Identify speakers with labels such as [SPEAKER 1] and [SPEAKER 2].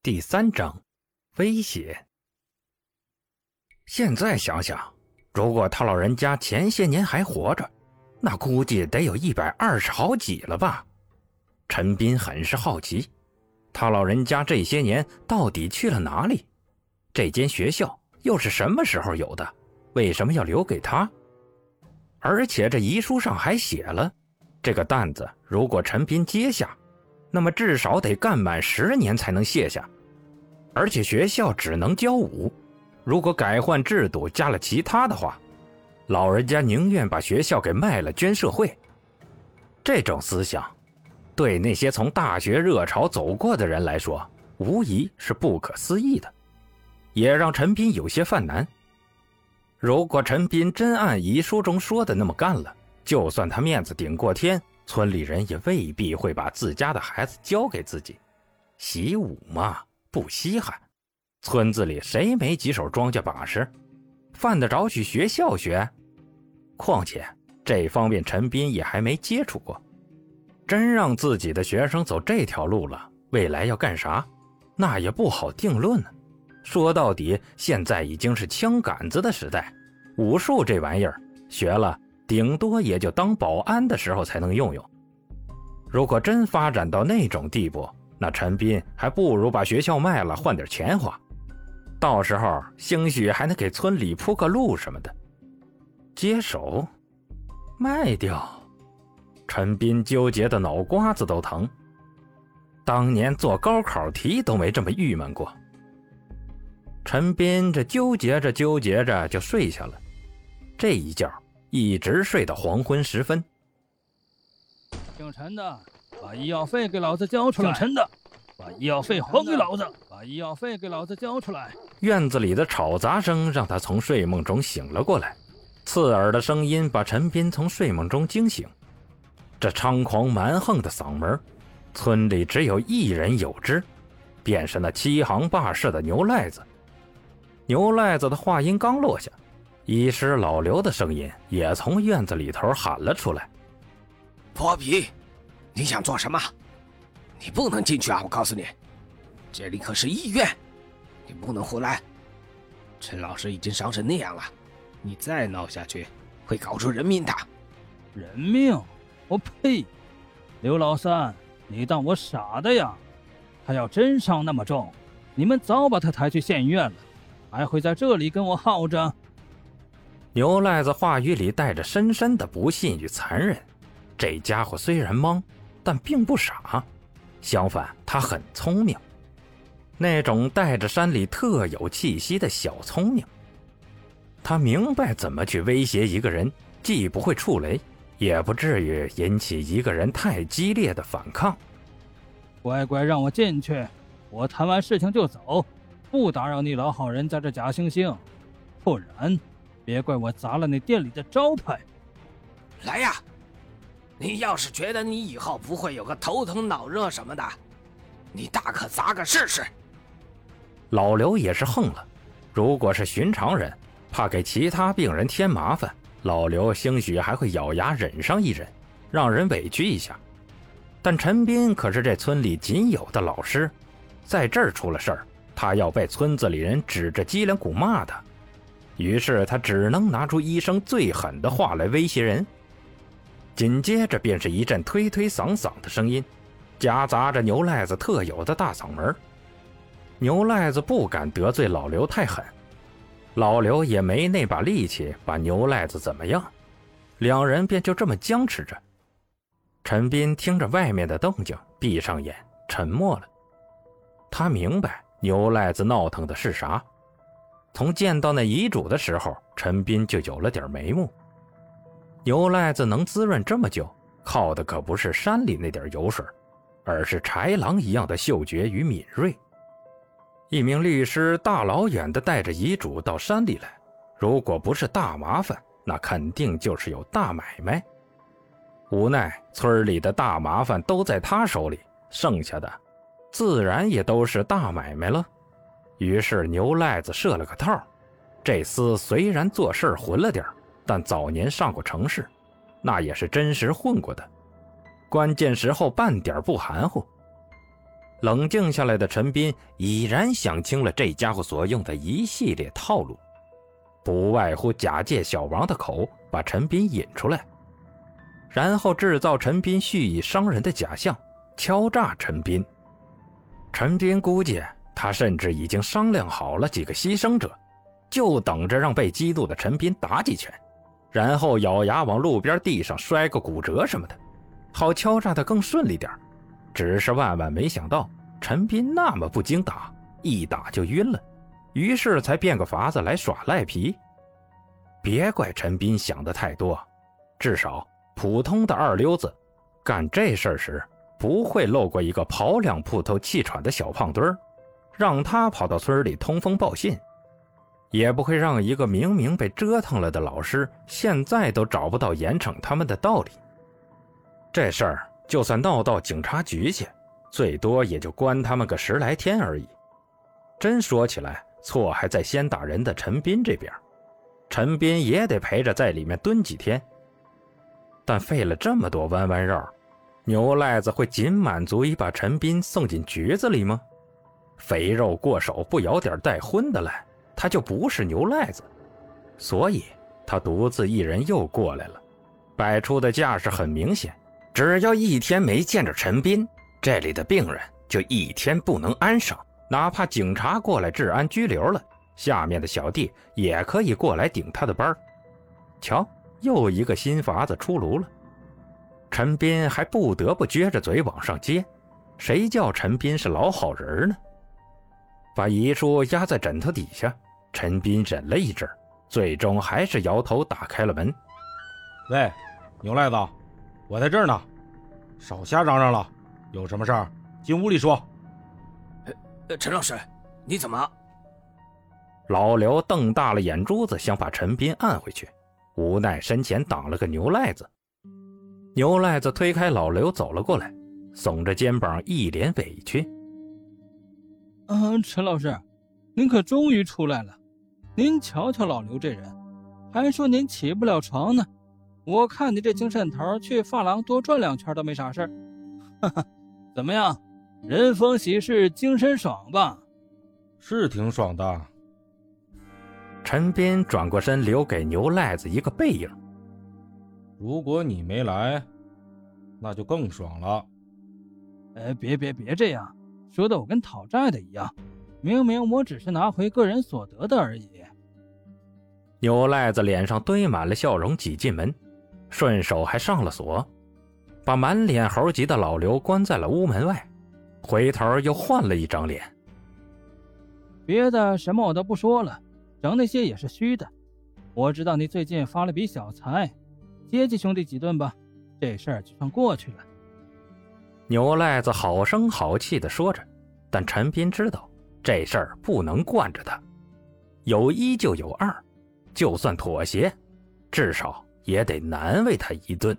[SPEAKER 1] 第三章，威胁。现在想想，如果他老人家前些年还活着，那估计得有一百二十好几了吧？陈斌很是好奇，他老人家这些年到底去了哪里？这间学校又是什么时候有的？为什么要留给他？而且这遗书上还写了，这个担子如果陈斌接下。那么至少得干满十年才能卸下，而且学校只能教五，如果改换制度加了其他的话，老人家宁愿把学校给卖了捐社会。这种思想，对那些从大学热潮走过的人来说，无疑是不可思议的，也让陈斌有些犯难。如果陈斌真按遗书中说的那么干了，就算他面子顶过天。村里人也未必会把自家的孩子交给自己，习武嘛不稀罕。村子里谁没几手庄稼把式，犯得着去学校学？况且这方面陈斌也还没接触过。真让自己的学生走这条路了，未来要干啥，那也不好定论呢。说到底，现在已经是枪杆子的时代，武术这玩意儿学了。顶多也就当保安的时候才能用用。如果真发展到那种地步，那陈斌还不如把学校卖了换点钱花，到时候兴许还能给村里铺个路什么的。接手，卖掉，陈斌纠结的脑瓜子都疼。当年做高考题都没这么郁闷过。陈斌这纠结着纠结着就睡下了，这一觉。一直睡到黄昏时分。
[SPEAKER 2] 姓陈的，把医药费给老子交出来！姓陈的，把医药费还给老子！把医药费给老子交出来！
[SPEAKER 1] 院子里的吵杂声让他从睡梦中醒了过来，刺耳的声音把陈斌从睡梦中惊醒。这猖狂蛮横的嗓门，村里只有一人有之，便是那欺行霸市的牛赖子。牛赖子的话音刚落下。医师老刘的声音也从院子里头喊了出来：“
[SPEAKER 3] 泼皮，你想做什么？你不能进去啊！我告诉你，这里可是医院，你不能胡来。陈老师已经伤成那样了，你再闹下去会搞出人命的。
[SPEAKER 2] 人命？我呸！刘老三，你当我傻的呀？他要真伤那么重，你们早把他抬去县医院了，还会在这里跟我耗着？”
[SPEAKER 1] 牛赖子话语里带着深深的不信与残忍。这家伙虽然懵，但并不傻，相反，他很聪明，那种带着山里特有气息的小聪明。他明白怎么去威胁一个人，既不会触雷，也不至于引起一个人太激烈的反抗。
[SPEAKER 2] 乖乖让我进去，我谈完事情就走，不打扰你老好人在这假惺惺，不然。别怪我砸了那店里的招牌！
[SPEAKER 3] 来呀，你要是觉得你以后不会有个头疼脑热什么的，你大可砸个试试。
[SPEAKER 1] 老刘也是横了，如果是寻常人，怕给其他病人添麻烦，老刘兴许还会咬牙忍上一忍，让人委屈一下。但陈斌可是这村里仅有的老师，在这儿出了事儿，他要被村子里人指着脊梁骨骂他。于是他只能拿出医生最狠的话来威胁人。紧接着便是一阵推推搡搡的声音，夹杂着牛赖子特有的大嗓门。牛赖子不敢得罪老刘太狠，老刘也没那把力气把牛赖子怎么样，两人便就这么僵持着。陈斌听着外面的动静，闭上眼，沉默了。他明白牛赖子闹腾的是啥。从见到那遗嘱的时候，陈斌就有了点眉目。牛赖子能滋润这么久，靠的可不是山里那点油水，而是豺狼一样的嗅觉与敏锐。一名律师大老远的带着遗嘱到山里来，如果不是大麻烦，那肯定就是有大买卖。无奈村里的大麻烦都在他手里，剩下的，自然也都是大买卖了。于是牛赖子设了个套，这厮虽然做事混了点但早年上过城市，那也是真实混过的。关键时候半点不含糊。冷静下来的陈斌已然想清了这家伙所用的一系列套路，不外乎假借小王的口把陈斌引出来，然后制造陈斌蓄意伤人的假象，敲诈陈斌。陈斌估计他甚至已经商量好了几个牺牲者，就等着让被激怒的陈斌打几拳，然后咬牙往路边地上摔个骨折什么的，好敲诈的更顺利点只是万万没想到，陈斌那么不经打，一打就晕了，于是才变个法子来耍赖皮。别怪陈斌想的太多，至少普通的二流子干这事时不会漏过一个跑两铺头气喘的小胖墩儿，让他跑到村里通风报信，也不会让一个明明被折腾了的老师现在都找不到严惩他们的道理。这事儿。就算闹到警察局去，最多也就关他们个十来天而已。真说起来，错还在先打人的陈斌这边，陈斌也得陪着在里面蹲几天。但费了这么多弯弯绕，牛赖子会仅满足于把陈斌送进局子里吗？肥肉过手不咬点带荤的来，他就不是牛赖子。所以，他独自一人又过来了，摆出的架势很明显。只要一天没见着陈斌，这里的病人就一天不能安生。哪怕警察过来治安拘留了，下面的小弟也可以过来顶他的班瞧，又一个新法子出炉了。陈斌还不得不撅着嘴往上接，谁叫陈斌是老好人呢？把遗书压在枕头底下，陈斌忍了一阵，最终还是摇头打开了门。
[SPEAKER 4] 喂，牛赖子。我在这儿呢，少瞎嚷嚷了。有什么事儿，进屋里说。
[SPEAKER 3] 呃，陈老师，你怎么？
[SPEAKER 1] 老刘瞪大了眼珠子，想把陈斌按回去，无奈身前挡了个牛赖子。牛赖子推开老刘走了过来，耸着肩膀，一脸委屈。
[SPEAKER 2] 嗯，陈老师，您可终于出来了。您瞧瞧老刘这人，还说您起不了床呢。我看你这精神头，去发廊多转两圈都没啥事儿。哈哈，怎么样？人逢喜事精神爽吧？
[SPEAKER 4] 是挺爽的。
[SPEAKER 1] 陈斌转过身，留给牛赖子一个背影。
[SPEAKER 4] 如果你没来，那就更爽了。
[SPEAKER 2] 哎，别别别这样，说的我跟讨债的一样。明明我只是拿回个人所得的而已。
[SPEAKER 1] 牛赖子脸上堆满了笑容，挤进门。顺手还上了锁，把满脸猴急的老刘关在了屋门外，回头又换了一张脸。
[SPEAKER 2] 别的什么我都不说了，整那些也是虚的。我知道你最近发了笔小财，接济兄弟几顿吧，这事儿就算过去了。
[SPEAKER 1] 牛赖子好声好气的说着，但陈斌知道这事儿不能惯着他，有一就有二，就算妥协，至少。也得难为他一顿。